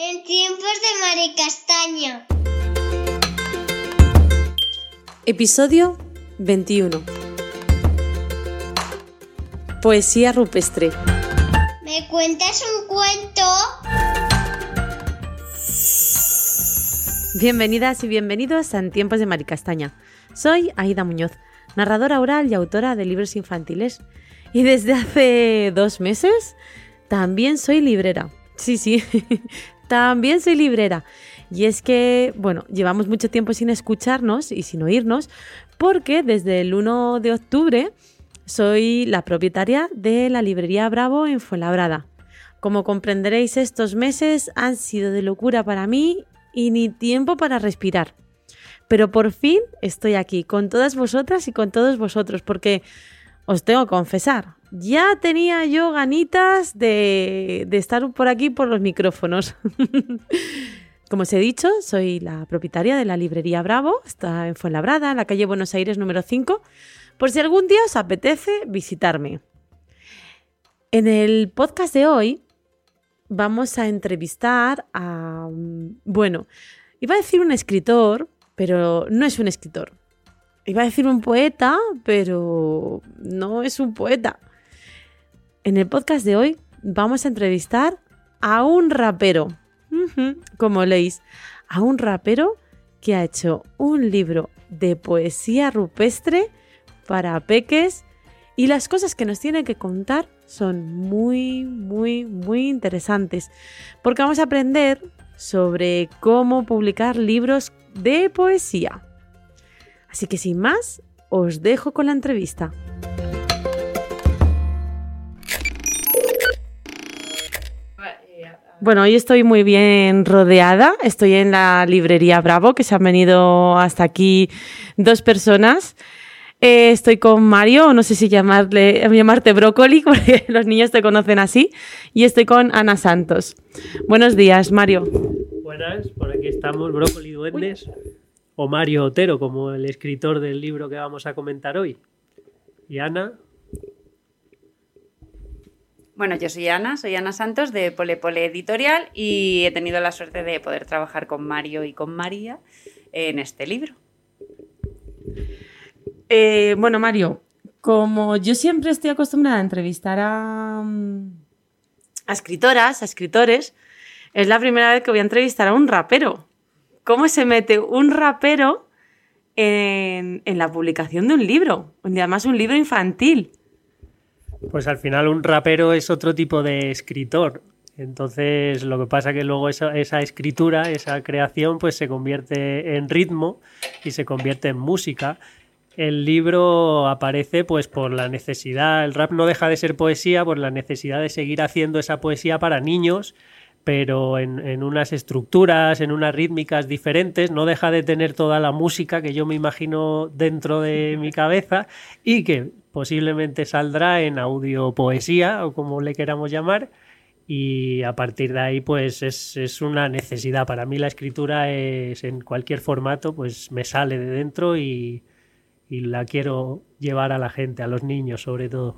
En tiempos de Mari Castaña. Episodio 21. Poesía rupestre. ¿Me cuentas un cuento? Bienvenidas y bienvenidos a En tiempos de Mari Castaña. Soy Aida Muñoz, narradora oral y autora de libros infantiles. Y desde hace dos meses también soy librera. Sí, sí, también soy librera. Y es que, bueno, llevamos mucho tiempo sin escucharnos y sin oírnos, porque desde el 1 de octubre soy la propietaria de la librería Bravo en Fuenlabrada. Como comprenderéis, estos meses han sido de locura para mí y ni tiempo para respirar. Pero por fin estoy aquí con todas vosotras y con todos vosotros, porque os tengo que confesar, ya tenía yo ganitas de, estar por aquí por los micrófonos. Como os he dicho, soy la propietaria de la librería Bravo, está en Fuenlabrada, en la calle Buenos Aires número 5, por si algún día os apetece visitarme. En el podcast de hoy vamos a entrevistar a, bueno, iba a decir un escritor, pero no es un escritor. Iba a decir un poeta, pero no es un poeta. En el podcast de hoy vamos a entrevistar a un rapero, como leéis, a un rapero que ha hecho un libro de poesía rupestre para peques y las cosas que nos tiene que contar son muy, muy, muy interesantes porque vamos a aprender sobre cómo publicar libros de poesía. Así que sin más, os dejo con la entrevista. Bueno, hoy estoy muy bien rodeada. Estoy en la librería Bravo, que se han venido hasta aquí dos personas. Eh, estoy con Mario, no sé si llamarle, llamarte brócoli, porque los niños te conocen así. Y estoy con Ana Santos. Buenos días, Mario. Buenas, por aquí estamos, Brócoli Duendes, o Mario Otero, como el escritor del libro que vamos a comentar hoy. Y Ana, bueno, yo soy Ana, soy Ana Santos de Pole Pole Editorial y he tenido la suerte de poder trabajar con Mario y con María en este libro. Eh, bueno, Mario, como yo siempre estoy acostumbrada a entrevistar a, a escritoras, a escritores, es la primera vez que voy a entrevistar a un rapero. ¿Cómo se mete un rapero en, en la publicación de un libro? Además, un libro infantil. Pues al final un rapero es otro tipo de escritor. Entonces lo que pasa que luego esa, esa, escritura, esa creación, pues se convierte en ritmo y se convierte en música. El libro aparece pues por la necesidad, el rap no deja de ser poesía, por la necesidad de seguir haciendo esa poesía para niños, pero en, en unas estructuras, en unas rítmicas diferentes, no deja de tener toda la música que yo me imagino dentro de mi cabeza y que posiblemente saldrá en audio poesía o como le queramos llamar y a partir de ahí pues es, una necesidad. Para mí la escritura es en cualquier formato pues me sale de dentro y, y la quiero llevar a la gente, a los niños sobre todo.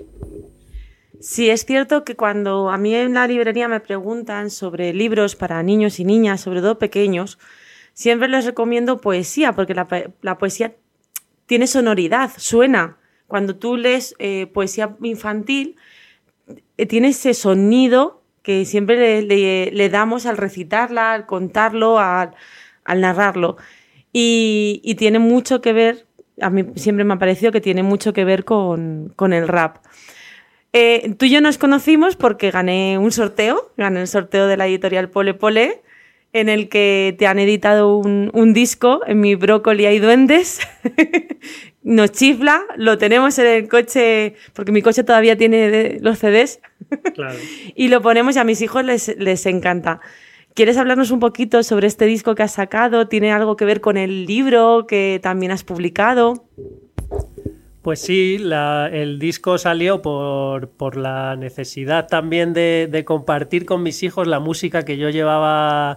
Sí, es cierto que cuando a mí en la librería me preguntan sobre libros para niños y niñas, sobre todo pequeños, siempre les recomiendo poesía, porque la, poesía tiene sonoridad, suena. Cuando tú lees eh, poesía infantil, eh, tiene ese sonido que siempre le, damos al recitarla, al contarlo, al, narrarlo. Y, tiene mucho que ver, a mí siempre me ha parecido que tiene mucho que ver con, el rap. Eh, tú y yo nos conocimos porque gané un sorteo, gané el sorteo de la editorial Pole Pole, en el que te han editado un, un disco en mi brócoli y duendes, nos chifla, lo tenemos en el coche, porque mi coche todavía tiene los CDs, y lo ponemos y a mis hijos les, les encanta. ¿Quieres hablarnos un poquito sobre este disco que has sacado? ¿Tiene algo que ver con el libro que también has publicado? Pues sí, el disco salió por, por la necesidad también de, de, compartir con mis hijos la música que yo llevaba,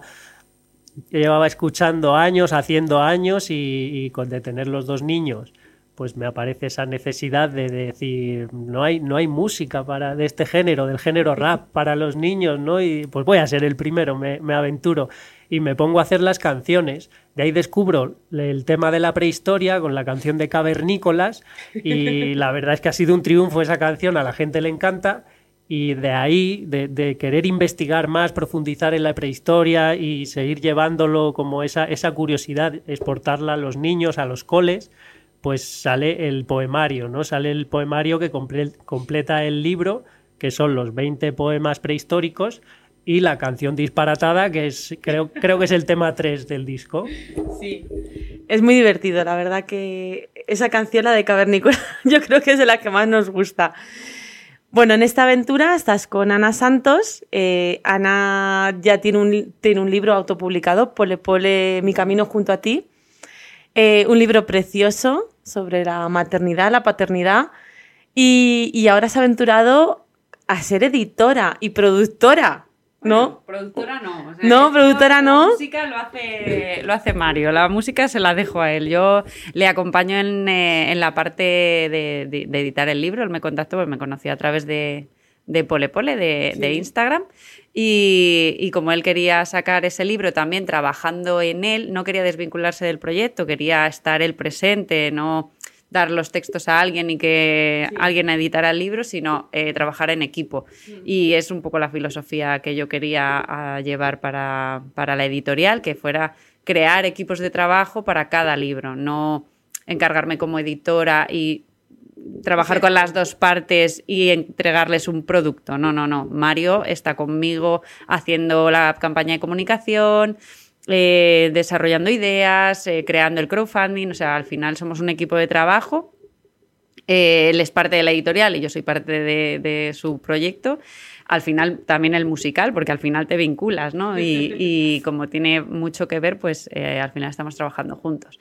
llevaba escuchando años, haciendo años y, y con de tener los dos niños pues me aparece esa necesidad de decir, no hay, no hay música para, de este género, del género rap para los niños, ¿no? Y pues voy a ser el primero, me, me aventuro y me pongo a hacer las canciones. De ahí descubro el tema de la prehistoria con la canción de Cavernícolas y la verdad es que ha sido un triunfo esa canción, a la gente le encanta y de ahí, de, de, querer investigar más, profundizar en la prehistoria y seguir llevándolo como esa, esa curiosidad, exportarla a los niños, a los coles, pues sale el poemario, ¿no? Sale el poemario que comple completa el libro, que son los 20 poemas prehistóricos, y la canción disparatada, que es creo, creo que es el tema 3 del disco. Sí. Es muy divertido, la verdad que esa canción, la de Cavernícola, yo creo que es de la que más nos gusta. Bueno, en esta aventura estás con Ana Santos. Eh, Ana ya tiene un, tiene un libro autopublicado, Pole Pole, Mi Camino junto a ti. Eh, un libro precioso sobre la maternidad, la paternidad. Y, y ahora se ha aventurado a ser editora y productora. ¿No? productora no. O sea, no, productora no. La música lo hace, lo hace Mario. La música se la dejo a él. Yo le acompaño en, eh, en la parte de, de, de, editar el libro. Él me contactó, pues me conoció a través de, de Pole Pole, de, sí. de Instagram. Y, y, como él quería sacar ese libro también trabajando en él, no quería desvincularse del proyecto, quería estar él presente, no dar los textos a alguien y que sí. alguien editara el libro, sino eh, trabajar en equipo. Sí. Y es un poco la filosofía que yo quería llevar para, para, la editorial, que fuera crear equipos de trabajo para cada libro, no encargarme como editora y trabajar con las dos partes y entregarles un producto. No, no, no. Mario está conmigo haciendo la campaña de comunicación, eh, desarrollando ideas, eh, creando el crowdfunding, o sea, al final somos un equipo de trabajo. Eh, él es parte de la editorial y yo soy parte de, de, su proyecto. Al final también el musical, porque al final te vinculas, ¿no? Y, y como tiene mucho que ver, pues eh, al final estamos trabajando juntos.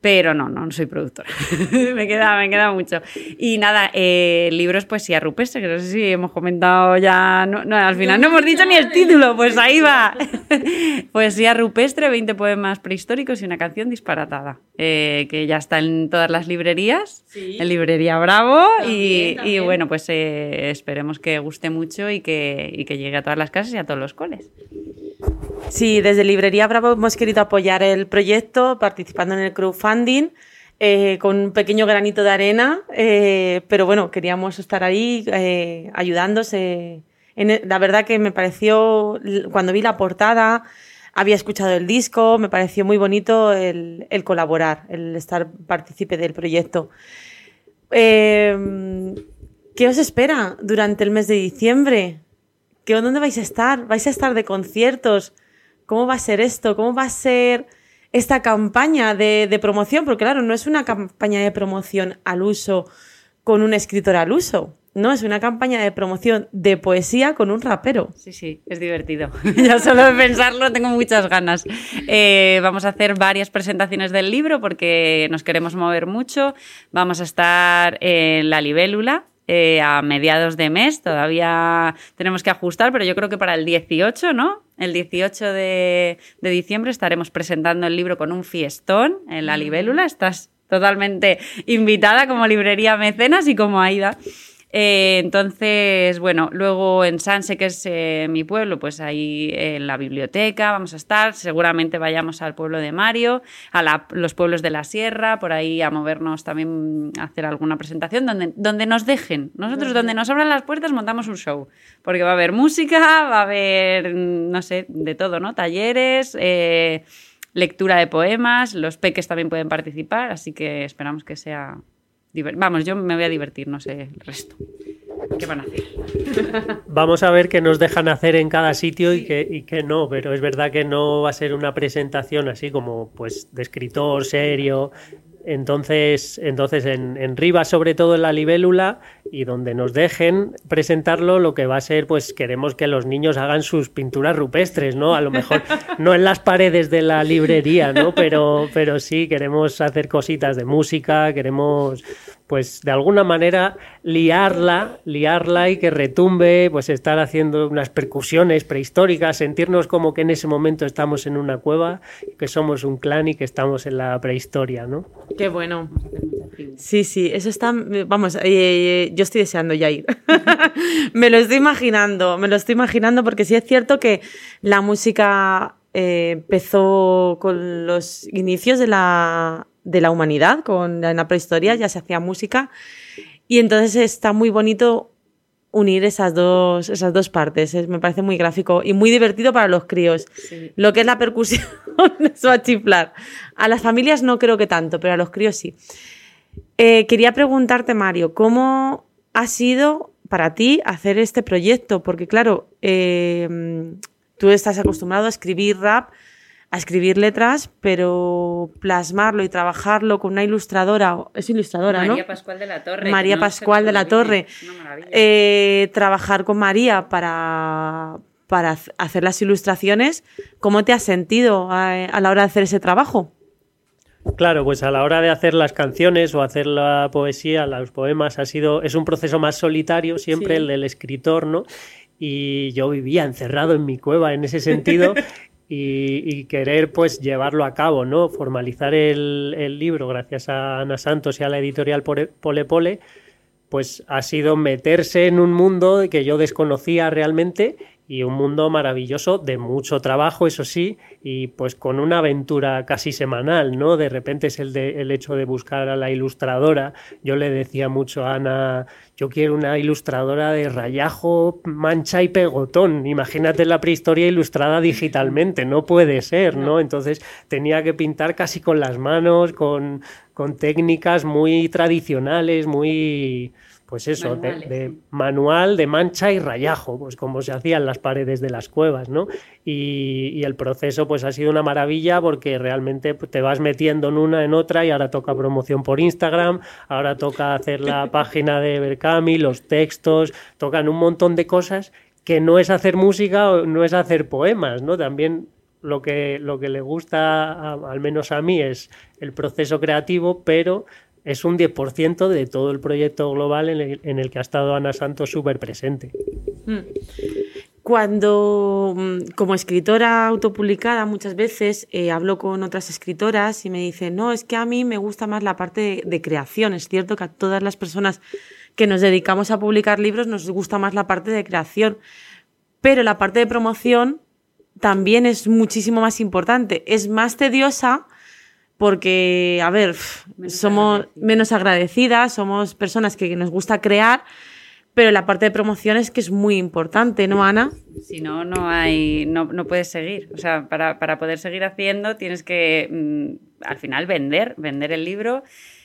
Pero no, no, no soy productora. me, queda, me queda mucho. Y nada, eh, libros Poesía Rupestre, que no sé si hemos comentado ya. No, no al final no, hemos dicho ni el título, pues ahí va. Poesía Rupestre, 20 poemas prehistóricos y una canción disparatada. Eh, que ya está en todas las librerías, sí. en Librería Bravo. También, y, también. y, bueno, pues eh, esperemos que guste mucho y que, y que llegue a todas las casas y a todos los coles. Sí, desde Librería Bravo hemos querido apoyar el proyecto participando en el crowdfunding eh, con un pequeño granito de arena, eh, pero bueno, queríamos estar ahí eh, ayudándose. En, la verdad que me pareció, cuando vi la portada, había escuchado el disco, me pareció muy bonito el, el colaborar, el estar partícipe del proyecto. Eh, ¿Qué os espera durante el mes de diciembre? ¿Qué, ¿Dónde vais a estar? ¿Vais a estar de conciertos? ¿Cómo va a ser esto? ¿Cómo va a ser esta campaña de, de, promoción? Porque claro, no es una campaña de promoción al uso con un escritor al uso. No, es una campaña de promoción de poesía con un rapero. Sí, sí, es divertido. ya solo de pensarlo tengo muchas ganas. Eh, vamos a hacer varias presentaciones del libro porque nos queremos mover mucho. Vamos a estar en La Libélula, eh, a mediados de mes. Todavía tenemos que ajustar, pero yo creo que para el 18, ¿no? El 18 de, de diciembre estaremos presentando el libro con un fiestón en la libélula. Estás totalmente invitada como librería mecenas y como Aida. Eh, entonces, bueno, luego en Sanse, que es eh, mi pueblo, pues ahí en la biblioteca vamos a estar. Seguramente vayamos al pueblo de Mario, a los pueblos de la sierra, por ahí a movernos también a hacer alguna presentación donde, donde nos dejen. Nosotros, donde nos abran las puertas, montamos un show. Porque va a haber música, va a haber, no sé, de todo, ¿no? Talleres. Eh, lectura de poemas, los peques también pueden participar, así que esperamos que sea Vamos, yo me voy a divertir, no sé el resto. ¿Qué van a hacer? Vamos a ver qué nos dejan hacer en cada sitio y que, y no, pero es verdad que no va a ser una presentación así como pues de escritor serio. Entonces, entonces en, en Rivas, sobre todo en la libélula, y donde nos dejen presentarlo, lo que va a ser, pues queremos que los niños hagan sus pinturas rupestres, ¿no? A lo mejor no en las paredes de la librería, ¿no? Pero, pero sí, queremos hacer cositas de música, queremos pues de alguna manera liarla, liarla y que retumbe, pues estar haciendo unas percusiones prehistóricas, sentirnos como que en ese momento estamos en una cueva, que somos un clan y que estamos en la prehistoria, ¿no? Qué bueno. Sí, sí, eso está, vamos, eh, eh, yo estoy deseando ya ir. me lo estoy imaginando, me lo estoy imaginando porque sí es cierto que la música eh, empezó con los inicios de la de la humanidad, con en la prehistoria ya se hacía música y entonces está muy bonito unir esas dos, esas dos partes. me parece muy gráfico y muy divertido para los críos. Lo que es la percusión, eso va a chiflar. A las familias no creo que tanto, pero a los críos sí. Eh, quería preguntarte, Mario, ¿cómo ha sido para ti hacer este proyecto? Porque claro, eh, tú estás acostumbrado a escribir rap, a escribir letras, pero plasmarlo y trabajarlo con una ilustradora, es ilustradora, ¿no? María Pascual de la Torre. María Pascual de la Torre. Eh, trabajar con María para, para hacer las ilustraciones, ¿cómo te has sentido a, la hora de hacer ese trabajo? Claro, pues a la hora de hacer las canciones o hacer la poesía, los poemas, ha sido, es un proceso más solitario siempre el del escritor, ¿no? Y yo vivía encerrado en mi cueva en ese sentido y, querer pues llevarlo a cabo, ¿no? Formalizar el, libro gracias a Ana Santos y a la editorial Pole Pole, pues ha sido meterse en un mundo que yo desconocía realmente y un mundo maravilloso de mucho trabajo, eso sí, y pues con una aventura casi semanal, ¿no? De repente es el, de, el hecho de buscar a la ilustradora. Yo le decía mucho a Ana, yo quiero una ilustradora de rayajo, mancha y pegotón. Imagínate la prehistoria ilustrada digitalmente, no puede ser, ¿no? Entonces tenía que pintar casi con las manos, con, con técnicas muy tradicionales, muy pues eso, de, manual, de mancha y rayajo, pues como se hacían las paredes de las cuevas, ¿no? Y, el proceso pues ha sido una maravilla porque realmente pues, te vas metiendo en una, en otra y ahora toca promoción por Instagram, ahora toca hacer la página de Berkami, los textos, tocan un montón de cosas que no es hacer música o no es hacer poemas, ¿no? También lo que, lo que le gusta, al menos a mí, es el proceso creativo, pero es un 10% de todo el proyecto global en el, que ha estado Ana Santos súper presente. Hmm. Cuando, mm, como escritora autopublicada, muchas veces eh, hablo con otras escritoras y me dicen, no, es que a mí me gusta más la parte de, creación. Es cierto que a todas las personas que nos dedicamos a publicar libros nos gusta más la parte de creación, pero la parte de promoción también es muchísimo más importante. Es más tediosa, porque, a ver, somos menos agradecidas, somos personas que nos gusta crear, pero la parte de promoción es que es muy importante, ¿no, Ana? Si no, no hay, no, no puedes seguir. O sea, para, para poder seguir haciendo tienes que, mm, al final, vender, vender el libro.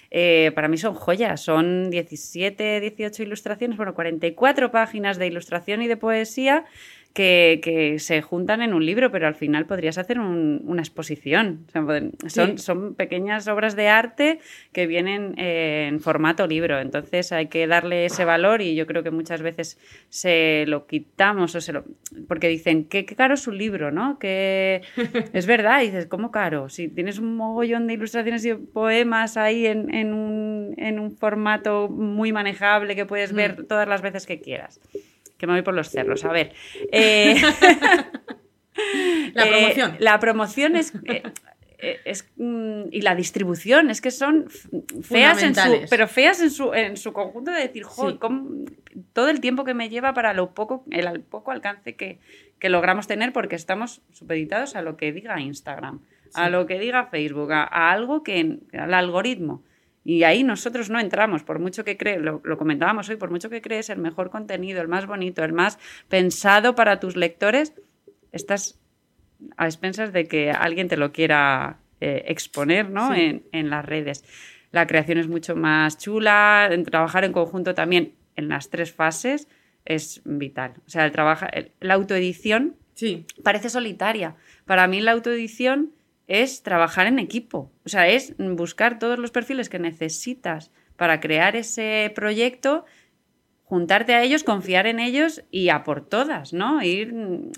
Eh, para mí son joyas, son 17, 18 ilustraciones, bueno, 44 páginas de ilustración y de poesía que, se juntan en un libro, pero al final podrías hacer una exposición. son, son, pequeñas obras de arte que vienen eh, en formato libro, entonces hay que darle ese valor y yo creo que muchas veces se lo quitamos o se lo... porque dicen, qué, caro es un libro, ¿no? Que es verdad, y dices, ¿cómo caro? Si tienes un mogollón de ilustraciones y poemas ahí en, en, un, en un formato muy manejable que puedes ver mm. todas las veces que quieras que me voy por los cerros. A ver. Eh, la promoción. Eh, la promoción es. Eh, es, mm, y la distribución es que son feas en su, pero feas en su, en su conjunto de decir todo el tiempo que me lleva para lo poco el poco alcance que, que logramos tener porque estamos supeditados a lo que diga Instagram a lo que diga Facebook a, a algo que al algoritmo y ahí nosotros no entramos, por mucho que crees, lo, comentábamos hoy, por mucho que crees el mejor contenido, el más bonito, el más pensado para tus lectores, estás a expensas de que alguien te lo quiera eh, exponer ¿no? En, las redes. La creación es mucho más chula, trabajar en conjunto también en las tres fases es vital. O sea, el trabajo, la autoedición sí. parece solitaria. Para mí la autoedición es trabajar en equipo. O sea, es buscar todos los perfiles que necesitas para crear ese proyecto, juntarte a ellos, confiar en ellos y a por todas, ¿no? Ir,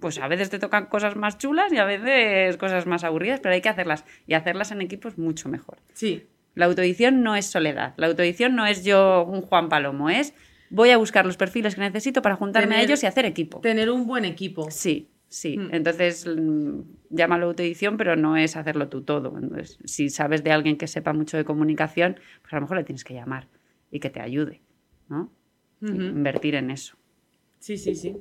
pues a veces te tocan cosas más chulas y a veces cosas más aburridas, pero hay que hacerlas y hacerlas en equipo es mucho mejor. Sí. La autoedición no es soledad. La autoedición no es yo un Juan Palomo, es voy a buscar los perfiles que necesito para juntarme a ellos y hacer equipo. Tener un buen equipo. Sí, sí. Mm. Entonces, mm, llámalo autoedición, pero no es hacerlo tú todo. Entonces, si sabes de alguien que sepa mucho de comunicación, pues a lo mejor le tienes que llamar y que te ayude, ¿no? Invertir en eso. Sí, sí, sí.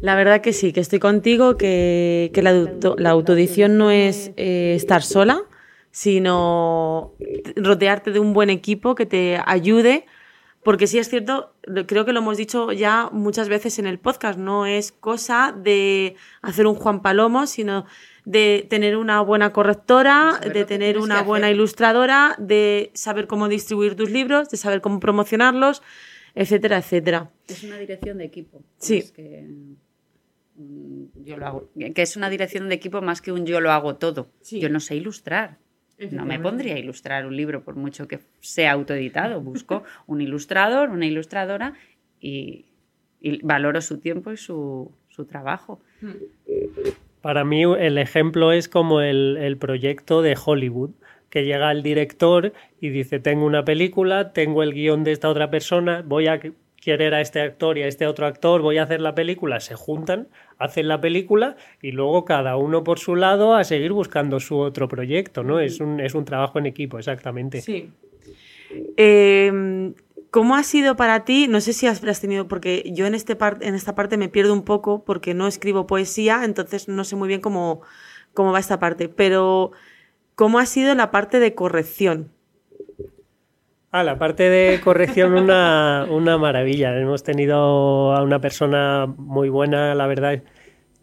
La verdad que sí, que estoy contigo, que, que la, auto- la autoedición no es eh, estar sola, sino rodearte de un buen equipo que te ayude, porque sí es cierto, creo que lo hemos dicho ya muchas veces en el podcast, no es cosa de hacer un Juan Palomo, sino de tener una buena correctora, De tener una buena ilustradora, de saber cómo distribuir tus libros, de saber cómo promocionarlos, etcétera, etcétera. Es una dirección de equipo. Sí. Es que, mm, yo lo hago. Que es una dirección de equipo más que un yo lo hago todo. Sí. Yo no sé ilustrar. No me pondría a ilustrar un libro por mucho que sea autoeditado. Busco un ilustrador, una ilustradora y, y valoro su tiempo y su, su trabajo. Para mí el ejemplo es como el, el proyecto de Hollywood, que llega el director y dice, tengo una película, tengo el guion de esta otra persona, voy a querer a este actor y a este otro actor, voy a hacer la película, se juntan, hacen la película y luego cada uno por su lado a seguir buscando su otro proyecto, ¿no? Es un, es un trabajo en equipo, exactamente. Sí. Eh, ¿Cómo ha sido para ti? No sé si has has tenido, porque yo en, este par- en esta parte me pierdo un poco porque no escribo poesía, entonces no sé muy bien cómo, cómo va esta parte, pero ¿cómo ha sido la parte de corrección? Ah, la parte de corrección, una, una maravilla. Hemos tenido a una persona muy buena, la verdad,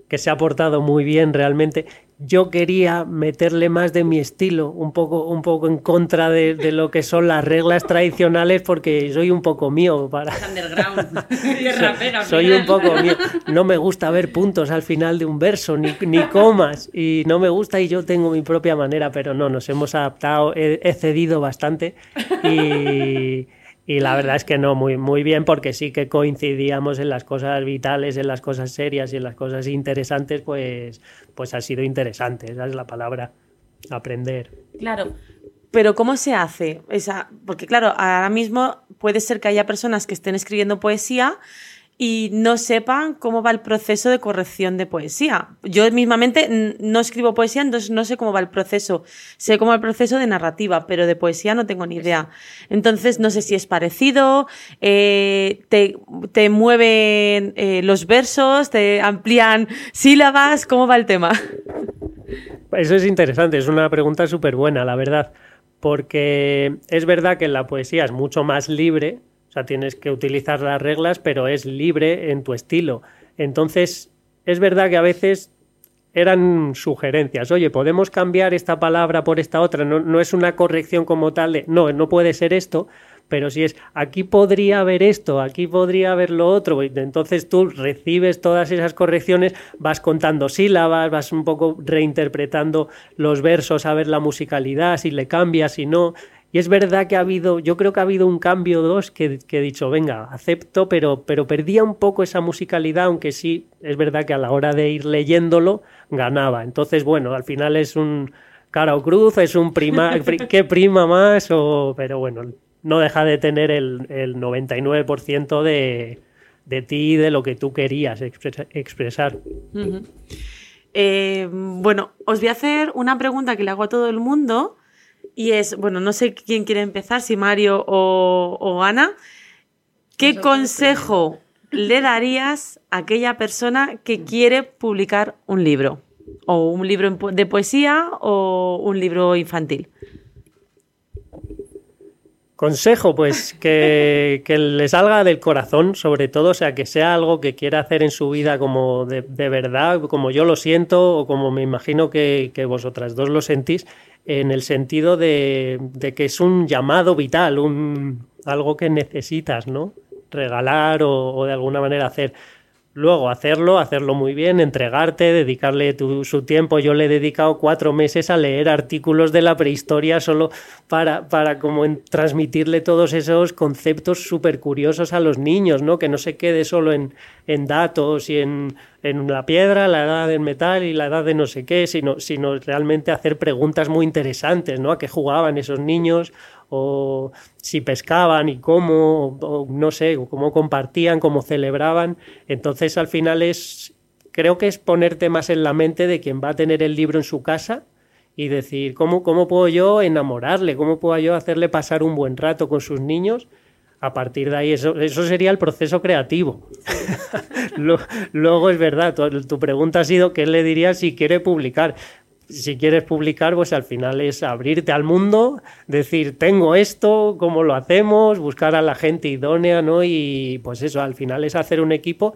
que se ha portado muy bien realmente. Yo quería meterle más de mi estilo, un poco, un poco en contra de, de lo que son las reglas tradicionales, porque soy un poco mío para. Underground. Rapero, Soy final. un poco mío. No me gusta ver puntos al final de un verso, ni, ni comas. Y no me gusta y yo tengo mi propia manera, pero no, nos hemos adaptado, he, he cedido bastante. Y, y la verdad es que no, muy, muy bien, porque sí que coincidíamos en las cosas vitales, en las cosas serias y en las cosas interesantes, pues, pues ha sido interesante, esa es la palabra, aprender. Claro. Pero ¿cómo se hace? Esa, porque claro, ahora mismo puede ser que haya personas que estén escribiendo poesía y no sepan cómo va el proceso de corrección de poesía. Yo mismamente no escribo poesía, entonces no sé cómo va el proceso. Sé cómo va el proceso de narrativa, pero de poesía no tengo ni idea. Entonces no sé si es parecido, eh, te, te mueven eh, los versos, te amplían sílabas, ¿cómo va el tema? Eso es interesante, es una pregunta súper buena, la verdad, porque es verdad que la poesía es mucho más libre, tienes que utilizar las reglas, pero es libre en tu estilo. Entonces, es verdad que a veces eran sugerencias, oye, podemos cambiar esta palabra por esta otra, no, no es una corrección como tal de, no, no puede ser esto, pero si es, aquí podría haber esto, aquí podría haber lo otro, entonces tú recibes todas esas correcciones, vas contando sílabas, vas un poco reinterpretando los versos a ver la musicalidad, si le cambias, si no. Y es verdad que ha habido, yo creo que ha habido un cambio dos que, que he dicho, venga, acepto, pero, pero perdía un poco esa musicalidad, aunque sí, es verdad que a la hora de ir leyéndolo ganaba. Entonces, bueno, al final es un cara o cruz, es un prima, pri- ¿qué prima más? O, pero bueno, no deja de tener el, el 99% de, de ti y de lo que tú querías expresa- expresar. Eh, bueno, os voy a hacer una pregunta que le hago a todo el mundo y es, bueno, no sé quién quiere empezar, si Mario o, o Ana. ¿Qué Nosotros consejo le darías a aquella persona que quiere publicar un libro? O un libro de poesía o un libro infantil. Consejo, pues que, que le salga del corazón, sobre todo, o sea, que sea algo que quiera hacer en su vida como de, de verdad, como yo lo siento o como me imagino que, que vosotras dos lo sentís, en el sentido de, de que es un llamado vital, un, algo que necesitas, ¿no? Regalar o, o de alguna manera hacer. Luego hacerlo, hacerlo muy bien, entregarte, dedicarle tu- su tiempo. Yo le he dedicado cuatro meses a leer artículos de la prehistoria solo para, para como transmitirle todos esos conceptos súper curiosos a los niños, ¿no? Que no se quede solo en, en datos y en, en la piedra, la edad del metal y la edad de no sé qué, sino, sino realmente hacer preguntas muy interesantes, ¿no? A qué jugaban esos niños o si pescaban y cómo, o, no sé, cómo compartían, cómo celebraban. Entonces al final es, creo que es ponerte más en la mente de quien va a tener el libro en su casa y decir, ¿cómo, cómo puedo yo enamorarle? ¿Cómo puedo yo hacerle pasar un buen rato con sus niños? A partir de ahí, eso, eso sería el proceso creativo. Luego es verdad, tu, tu pregunta ha sido qué le dirías si quiere publicar. Si quieres publicar, pues al final es abrirte al mundo, decir, tengo esto, cómo lo hacemos, buscar a la gente idónea, ¿no? Y pues eso, al final es hacer un equipo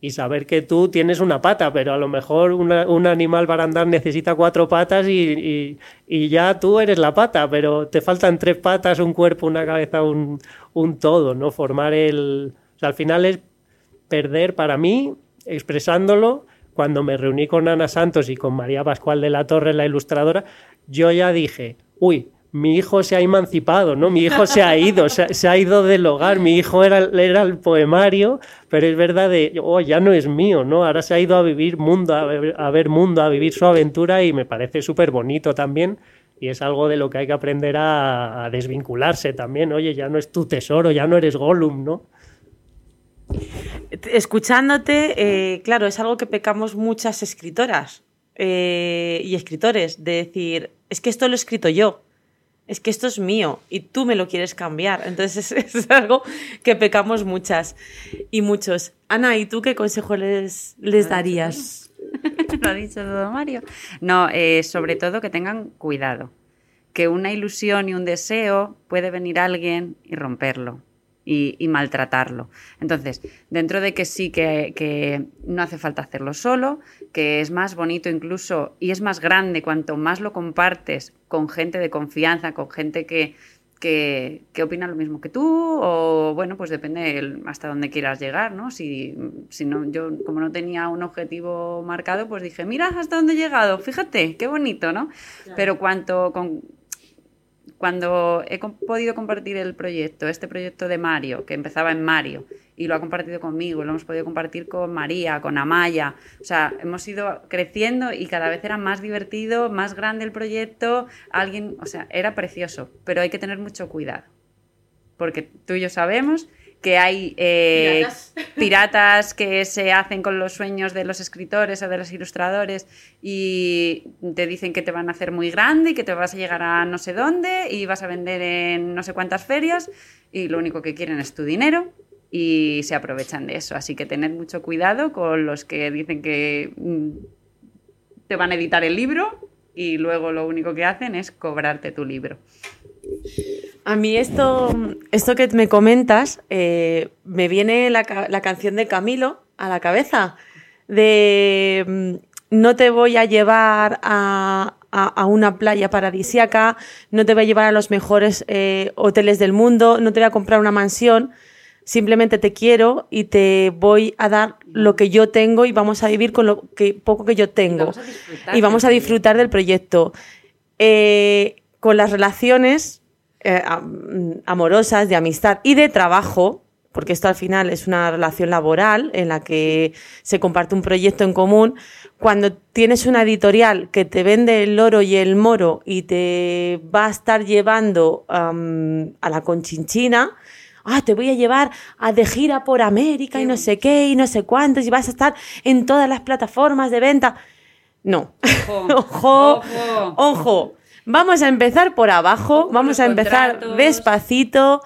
y saber que tú tienes una pata, pero a lo mejor una- un animal para andar necesita cuatro patas y, y- ya tú eres la pata, pero te faltan tres patas, un cuerpo, una cabeza, un, un todo, ¿no? Formar el... o sea, al final es perder para mí, expresándolo, cuando me reuní con Ana Santos y con María Pascual de la Torre, la ilustradora, yo ya dije, uy, mi hijo se ha emancipado, ¿no? Mi hijo se ha ido, se, ha- ido del hogar, mi hijo era, era el poemario, pero es verdad de, oh, ya no es mío, ¿no? Ahora se ha ido a vivir mundo, a ver, a ver mundo, a vivir su aventura y me parece súper bonito también. Y es algo de lo que hay que aprender a, a desvincularse también. Oye, ya no es tu tesoro, ya no eres Gollum, ¿no? Escuchándote, eh, claro, es algo que pecamos muchas escritoras eh, y escritores, de decir, es que esto lo he escrito yo, es que esto es mío y tú me lo quieres cambiar. Entonces es, es algo que pecamos muchas y muchos. Ana, ¿y tú qué consejo les, les darías? lo ha dicho todo Mario. No, eh, sobre todo que tengan cuidado. Que una ilusión y un deseo puede venir alguien y romperlo y, y maltratarlo. Entonces, dentro de que sí que, que no hace falta hacerlo solo, que es más bonito incluso y es más grande cuanto más lo compartes con gente de confianza, con gente que, que, que opina lo mismo que tú o bueno, pues depende el- hasta dónde quieras llegar, ¿no? Si, si no, yo como no tenía un objetivo marcado, pues dije, mira hasta dónde he llegado, fíjate, qué bonito, ¿no? Pero cuanto con, cuando he podido compartir el proyecto, este proyecto de Mario, que empezaba en Mario, y lo ha compartido conmigo, lo hemos podido compartir con María, con Amaya, o sea, hemos ido creciendo y cada vez era más divertido, más grande el proyecto, alguien, o sea, era precioso, pero hay que tener mucho cuidado, porque tú y yo sabemos que hay eh, Piratas. piratas que se hacen con los sueños de los escritores o de los ilustradores y te dicen que te van a hacer muy grande y que te vas a llegar a no sé dónde y vas a vender en no sé cuántas ferias y lo único que quieren es tu dinero y se aprovechan de eso. Así que tened mucho cuidado con los que dicen que mm, te van a editar el libro y luego lo único que hacen es cobrarte tu libro. A mí esto, esto que me comentas, eh, me viene la, la canción de Camilo a la cabeza, de mm, no te voy a llevar a, a- a una playa paradisiaca, no te voy a llevar a los mejores eh, hoteles del mundo, no te voy a comprar una mansión, simplemente te quiero y te voy a dar lo que yo tengo y vamos a vivir con lo que, poco que yo tengo. vamos a disfrutar Y vamos del a disfrutar del proyecto. Eh, con las relaciones eh, am- amorosas, de amistad y de trabajo, porque esto al final es una relación laboral en la que se comparte un proyecto en común, cuando tienes una editorial que te vende el oro y el moro y te va a estar llevando a la conchinchina, ah, te voy a llevar a de gira por América y no sé qué y no sé cuántos y vas a estar en todas las plataformas de venta. No. Ojo, ojo, ojo. ojo. Vamos a empezar por abajo, vamos a empezar contratos. despacito,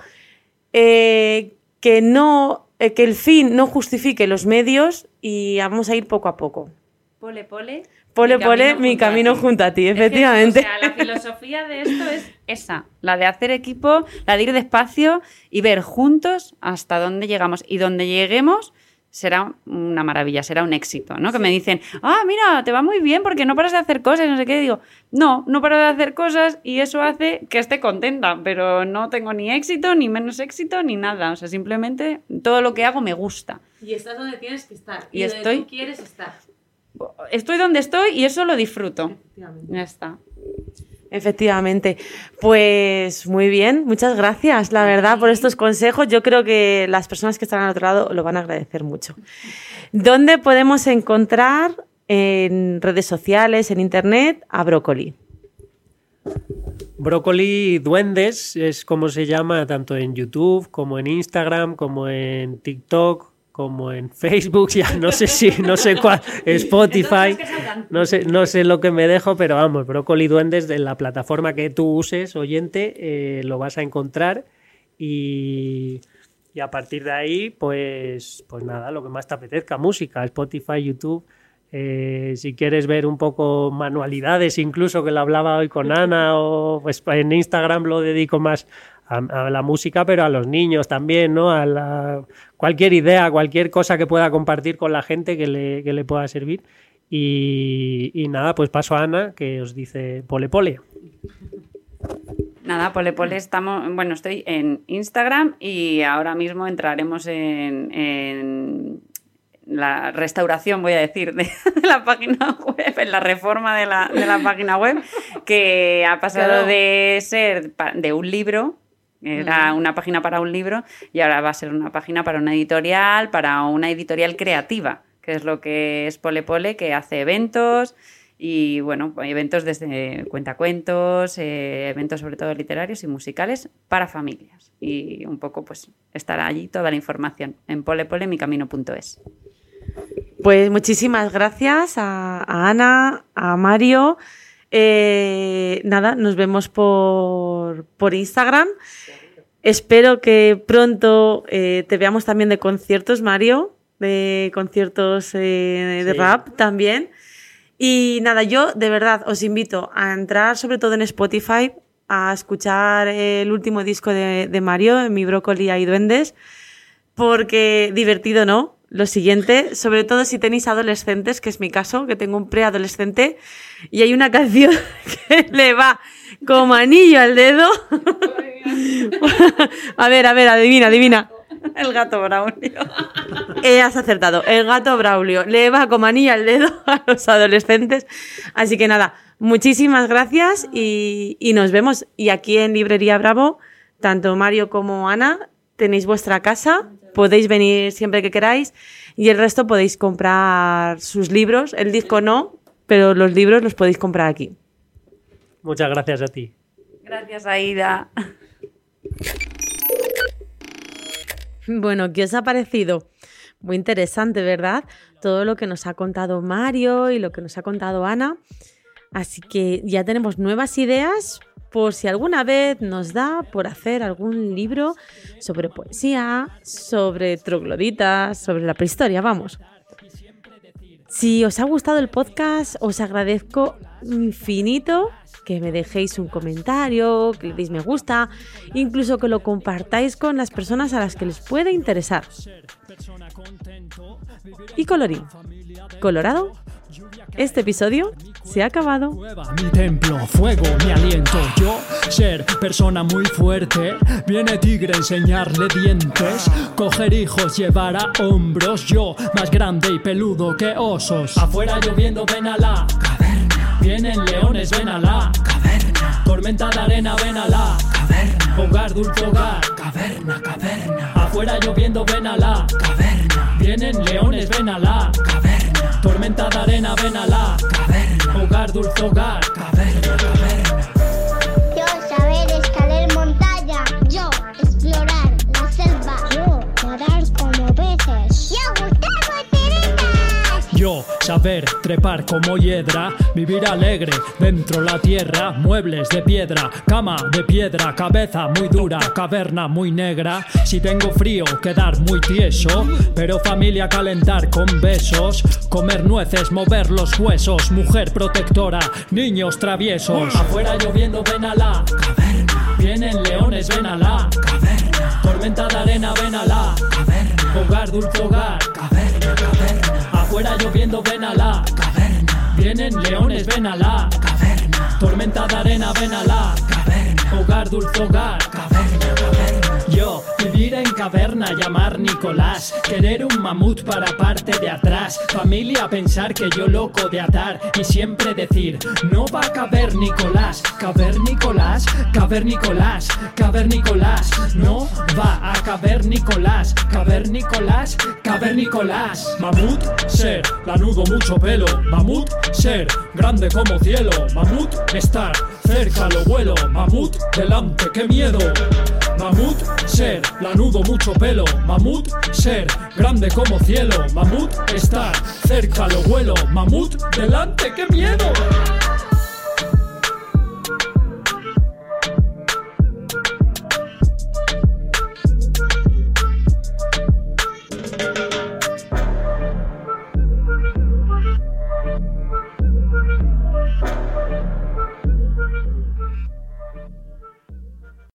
eh, que no, eh, que el fin no justifique los medios y vamos a ir poco a poco. Pole, pole. Pole, mi pole, camino mi camino junto a ti, Es que, efectivamente. o sea, la filosofía de esto es esa, la de hacer equipo, la de ir despacio y ver juntos hasta dónde llegamos. Y donde lleguemos será una maravilla, será un éxito, ¿no? Que me dicen, ah, mira, te va muy bien porque no paras de hacer cosas y no sé qué. Digo, no, no paro de hacer cosas y eso hace que esté contenta, pero no tengo ni éxito, ni menos éxito, ni nada. O sea, simplemente todo lo que hago me gusta. Y estás donde tienes que estar. Y donde estoy- tú quieres estar. Estoy donde estoy y eso lo disfruto. Ya está. Efectivamente. Pues muy bien, muchas gracias, la verdad, por estos consejos. Yo creo que las personas que están al otro lado lo van a agradecer mucho. ¿Dónde podemos encontrar en redes sociales, en internet, a Brócoli? Brócoli Duendes es como se llama tanto en YouTube como en Instagram, como en TikTok, como en Facebook, ya no sé si, no sé cuál, Spotify, no sé, no sé lo que me dejo, pero vamos, Brócoli Duendes de la plataforma que tú uses, oyente, eh, lo vas a encontrar y, y a partir de ahí, pues, pues nada, lo que más te apetezca, música, Spotify, YouTube. Eh, si quieres ver un poco manualidades, incluso que lo hablaba hoy con Ana, o pues en Instagram lo dedico más a, a la música, pero a los niños también, ¿no? A la- cualquier idea, cualquier cosa que pueda compartir con la gente que le, que le pueda servir. Y, y nada, pues paso a Ana, que os dice pole pole. Nada, Pole Pole estamos, bueno, estoy en Instagram y ahora mismo entraremos en, en la restauración, voy a decir, de, de la página web, en la reforma de la, de la página web, que ha pasado Claro. de ser de un libro, era una página para un libro, y ahora va a ser una página para una editorial, para una editorial creativa, que es lo que es Pole Pole, que hace eventos, y bueno, eventos desde cuentacuentos, eh, eventos sobre todo literarios y musicales para familias. Y un poco pues estará allí toda la información en polepolemicamino.es. Pues muchísimas gracias a, a Ana, a Mario. Eh, nada, nos vemos por, por Instagram. Espero que pronto eh, te veamos también de conciertos, Mario, de conciertos eh, de Sí. rap también. Y nada, yo de verdad os invito a entrar sobre todo en Spotify, a escuchar el último disco de, de Mario, Mi Brócoli hay duendes, porque divertido, ¿no? Lo siguiente, sobre todo si tenéis adolescentes, que es mi caso, que tengo un preadolescente, y hay una canción que le va como anillo al dedo. a ver, a ver, adivina, adivina. El gato Braulio. Eh, has acertado. El gato Braulio le va como anillo al dedo a los adolescentes. Así que nada, muchísimas gracias y, y nos vemos. Y aquí en Librería Bravo, tanto Mario como Ana, tenéis vuestra casa, podéis venir siempre que queráis y el resto podéis comprar sus libros. El disco no, pero los libros los podéis comprar aquí. Muchas gracias a ti. Gracias, Aida. Bueno, ¿qué os ha parecido? Muy interesante, ¿verdad? Todo lo que nos ha contado Mario y lo que nos ha contado Ana. Así que ya tenemos nuevas ideas por si alguna vez nos da por hacer algún libro sobre poesía, sobre trogloditas, sobre la prehistoria, vamos. Si os ha gustado el podcast, os agradezco infinito que me dejéis un comentario, que le deis me gusta, incluso que lo compartáis con las personas a las que les puede interesar. Y colorín, colorado, este episodio se ha acabado. Mi templo, fuego, mi aliento. Yo, ser persona muy fuerte. Viene tigre enseñarle dientes. Coger hijos, llevar a hombros. Yo, más grande y peludo que osos. Afuera lloviendo, ven a la caverna. Vienen leones, ven a la caverna. Tormenta de arena, ven a la caverna. Hogar, dulce hogar. Caverna, caverna. Afuera lloviendo, ven a la caverna. Vienen leones, ven a la caverna. Tormenta de arena, ven a la caverna. Hogar, dulce hogar. Caverna, caverna. Saber trepar como hiedra, vivir alegre dentro la tierra, muebles de piedra, cama de piedra, cabeza muy dura, caverna muy negra. Si tengo frío, quedar muy tieso, pero familia calentar con besos, comer nueces, mover los huesos, mujer protectora, niños traviesos. Afuera lloviendo, ven a la caverna. Vienen leones, ven a la caverna. Tormenta de arena, ven a la caverna. Hogar, dulce hogar, caverna, caverna. Afuera lloviendo, ven a la caverna. Vienen leones, ven a la caverna. Tormenta de arena, ven a la caverna. Hogar, dulce hogar, caverna, vivir en caverna, llamar Nicolás, querer un mamut para parte de atrás, familia pensar que yo loco de atar y siempre decir, no va a caber Nicolás, caber Nicolás, caber Nicolás, caber Nicolás, no va a caber Nicolás, caber Nicolás, caber Nicolás. Mamut, ser, lanudo mucho pelo, mamut, ser, grande como cielo, mamut, estar cerca lo vuelo, mamut, delante, qué miedo. Mamut, ser, lanudo mucho pelo, mamut, ser, grande como cielo, mamut, estar cerca lo vuelo, mamut, delante, qué miedo.